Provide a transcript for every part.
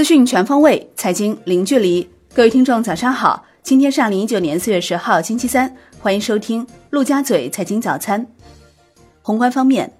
资讯全方位，财经零距离。各位听众，早上好！今天是二零一九年四月十号，星期三，欢迎收听陆家嘴财经早餐。宏观方面，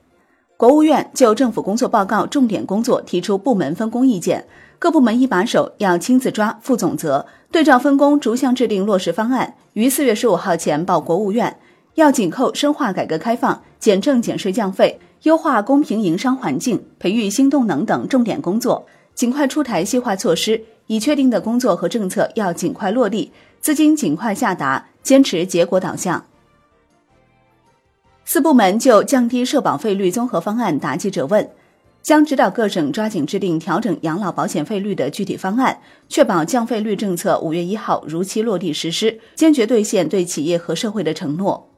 国务院就政府工作报告重点工作提出部门分工意见，各部门一把手要亲自抓、负总责，对照分工逐项制定落实方案，于四月十五号前报国务院。要紧扣深化改革开放、减政减税降费、优化公平营商环境、培育新动能等重点工作，尽快出台细化措施。已确定的工作和政策要尽快落地，资金尽快下达，坚持结果导向。四部门就降低社保费率综合方案答记者问，将指导各省抓紧制定调整养老保险费率的具体方案，确保降费率政策五月一号如期落地实施，坚决兑现对企业和社会的承诺。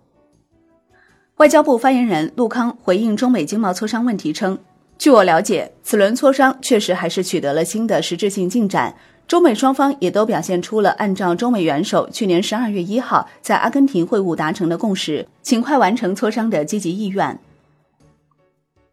外交部发言人陆康回应中美经贸磋商问题称。据我了解，此轮磋商确实还是取得了新的实质性进展。中美双方也都表现出了按照中美元首去年十二月一号在阿根廷会晤达成的共识，尽快完成磋商的积极意愿。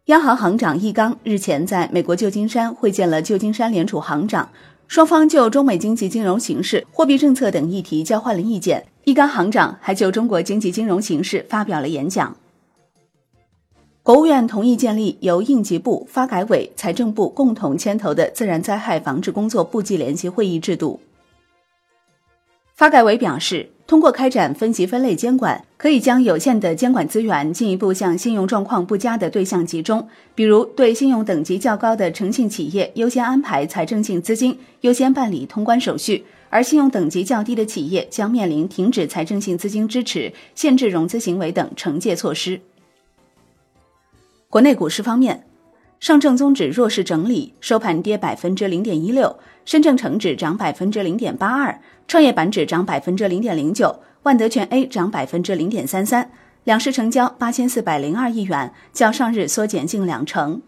央行行长易纲日前在美国旧金山会见了旧金山联储行长，双方就中美经济金融形势、货币政策等议题交换了意见。易纲行长还就中国经济金融形势发表了演讲。国务院同意建立由应急部、发改委、财政部共同牵头的自然灾害防治工作部际联席会议制度。发改委表示，通过开展分级分类监管，可以将有限的监管资源进一步向信用状况不佳的对象集中，比如对信用等级较高的诚信企业优先安排财政性资金，优先办理通关手续；而信用等级较低的企业将面临停止财政性资金支持、限制融资行为等惩戒措施。国内股市方面，上证综指弱势整理，收盘跌百分之零点一六；深证成指涨百分之零点八二，创业板指涨百分之零点零九，万德全 A 涨百分之零点三三。两市成交八千四百零二亿元，较上日缩减近两成。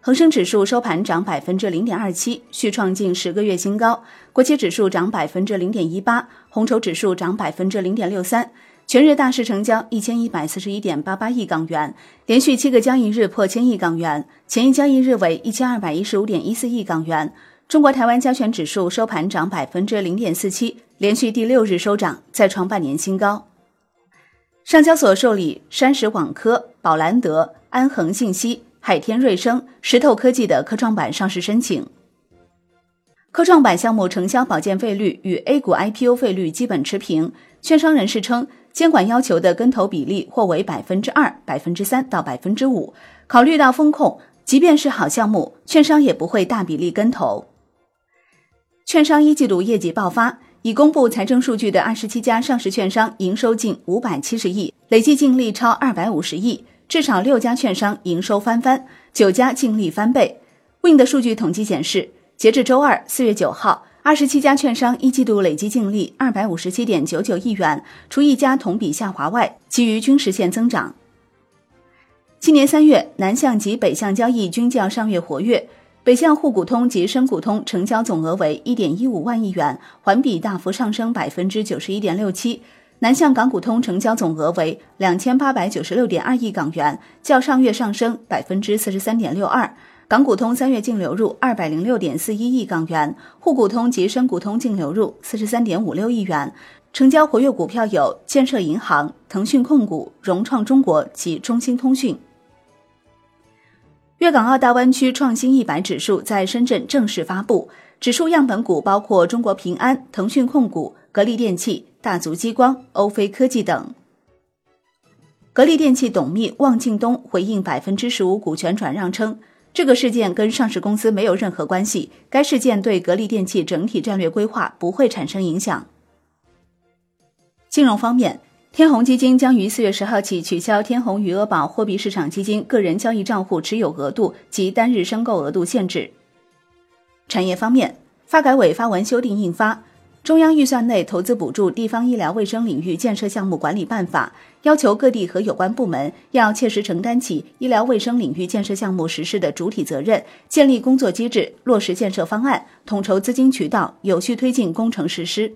恒生指数收盘涨百分之零点二七，续创近十个月新高。国企指数涨百分之零点一八，红筹指数涨百分之零点六三。全日大市成交一千一百四十一点八八亿港元，连续七个交易日破千亿港元，前一交易日为一千二百一十五点一四亿港元。中国台湾加权指数收盘涨百分之零点四七，连续第六日收涨，再创半年新高。上交所受理山石网科、宝兰德、安恒信息、海天瑞声、石头科技的科创板上市申请。科创板项目承销保荐费率与 A 股 IPO 费率基本持平。券商人士称。监管要求的跟投比例或为百分之二、百分之三到百分之五。考虑到风控，即便是好项目，券商也不会大比例跟投。券商一季度业绩爆发，已公布财政数据的二十七家上市券商营收近五百七十亿，累计净利超二百五十亿，至少六家券商营收翻番，九家净利翻倍。Win 的数据统计显示，截至周二四月九号。二十七家券商一季度累计净利二百五十七点九九亿元，除一家同比下滑外，其余均实现增长。今年三月，南向及北向交易均较上月活跃，北向沪股通及深股通成交总额为一点一五万亿元，环比大幅上升百分之九十一点六七；南向港股通成交总额为两千八百九十六点二亿港元，较上月上升百分之四十三点六二。港股通三月净流入二百零六点四一亿港元，沪股通及深股通净流入四十三点五六亿元，成交活跃股票有建设银行、腾讯控股、融创中国及中兴通讯。粤港澳大湾区创新一百指数在深圳正式发布，指数样本股包括中国平安、腾讯控股、格力电器、大族激光、欧菲科技等。格力电器董秘汪敬东回应百分之十五股权转让称。这个事件跟上市公司没有任何关系，该事件对格力电器整体战略规划不会产生影响。金融方面，天弘基金将于四月十号起取消天弘余额宝货币市场基金个人交易账户持有额度及单日申购额度限制。产业方面，发改委发文修订印发。中央预算内投资补助地方医疗卫生领域建设项目管理办法要求各地和有关部门要切实承担起医疗卫生领域建设项目实施的主体责任，建立工作机制，落实建设方案，统筹资金渠道，有序推进工程实施。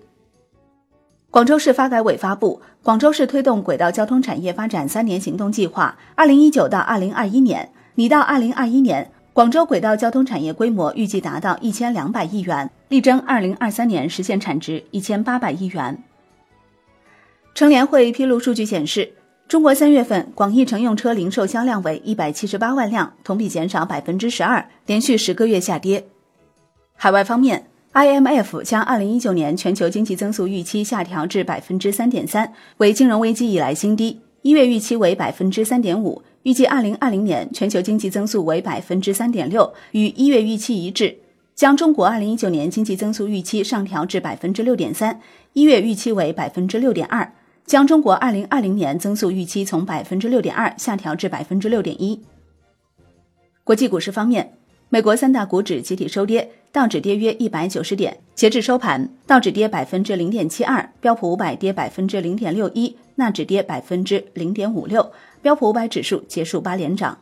广州市发改委发布《广州市推动轨道交通产业发展三年行动计划（二零一九到二零二一年）》，拟到二零二一年。广州轨道交通产业规模预计达到一千两百亿元，力争二零二三年实现产值一千八百亿元。乘联会披露数据显示，中国三月份广义乘用车零售销量为一百七十八万辆，同比减少百分之十二，连续十个月下跌。海外方面，IMF 将二零一九年全球经济增速预期下调至百分之三点三，为金融危机以来新低。一月预期为百分之三点五。预计二零二零年全球经济增速为百分之三点六，与一月预期一致。将中国二零一九年经济增速预期上调至百分之六点三，一月预期为百分之六点二。将中国二零二零年增速预期从百分之六点二下调至百分之六点一。国际股市方面，美国三大股指集体收跌，道指跌约一百九十点，截至收盘，道指跌百分之零点七二，标普五百跌百分之零点六一，纳指跌百分之零点五六。标普五百指数结束八连涨。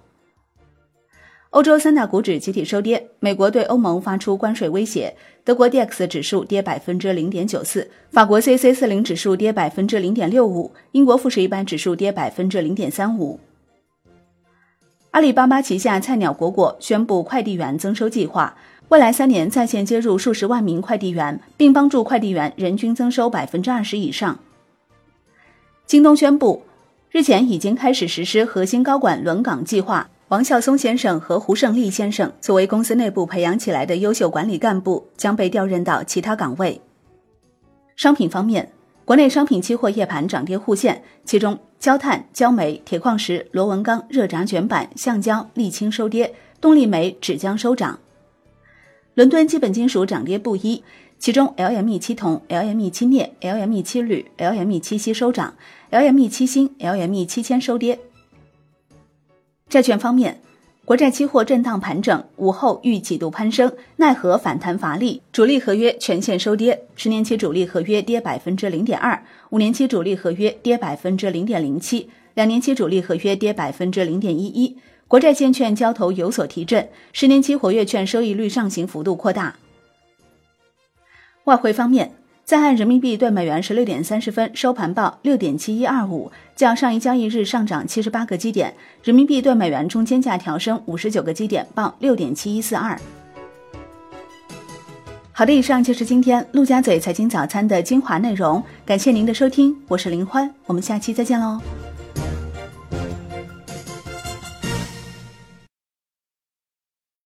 欧洲三大股指集体收跌，美国对欧盟发出关税威胁，德国 D X 指数跌百分之零点九四，法国 C C 四零指数跌百分之零点六五，英国富时一百指数跌百分之零点三五。阿里巴巴旗下菜鸟果果宣布快递员增收计划，未来三年在线接入数十万名快递员，并帮助快递员人均增收百分之二十以上。京东宣布。日前已经开始实施核心高管轮岗计划，王孝松先生和胡胜利先生作为公司内部培养起来的优秀管理干部，将被调任到其他岗位。商品方面，国内商品期货夜盘涨跌互现，其中焦炭、焦煤、铁矿石、螺纹钢、热轧卷板、橡胶、沥青收跌，动力煤、纸浆收涨。伦敦基本金属涨跌不一。其中，LME 七铜、LME 七镍、LME 七铝、LME 七锡收涨，LME 七锌、LME 七铅收跌。债券方面，国债期货震荡盘整，午后欲几度攀升，奈何反弹乏力，主力合约全线收跌。十年期主力合约跌百分之零点二，五年期主力合约跌百分之零点零七，两年期主力合约跌百分之零点一一。国债现券交投有所提振，十年期活跃券收益率上行幅度扩大。外汇方面，在岸人民币对美元十六点三十分收盘报六点七一二五，较上一交易日上涨七十八个基点，人民币对美元中间价调升五十九个基点，报六点七一四二。好的，以上就是今天陆家嘴财经早餐的精华内容，感谢您的收听，我是林欢，我们下期再见喽。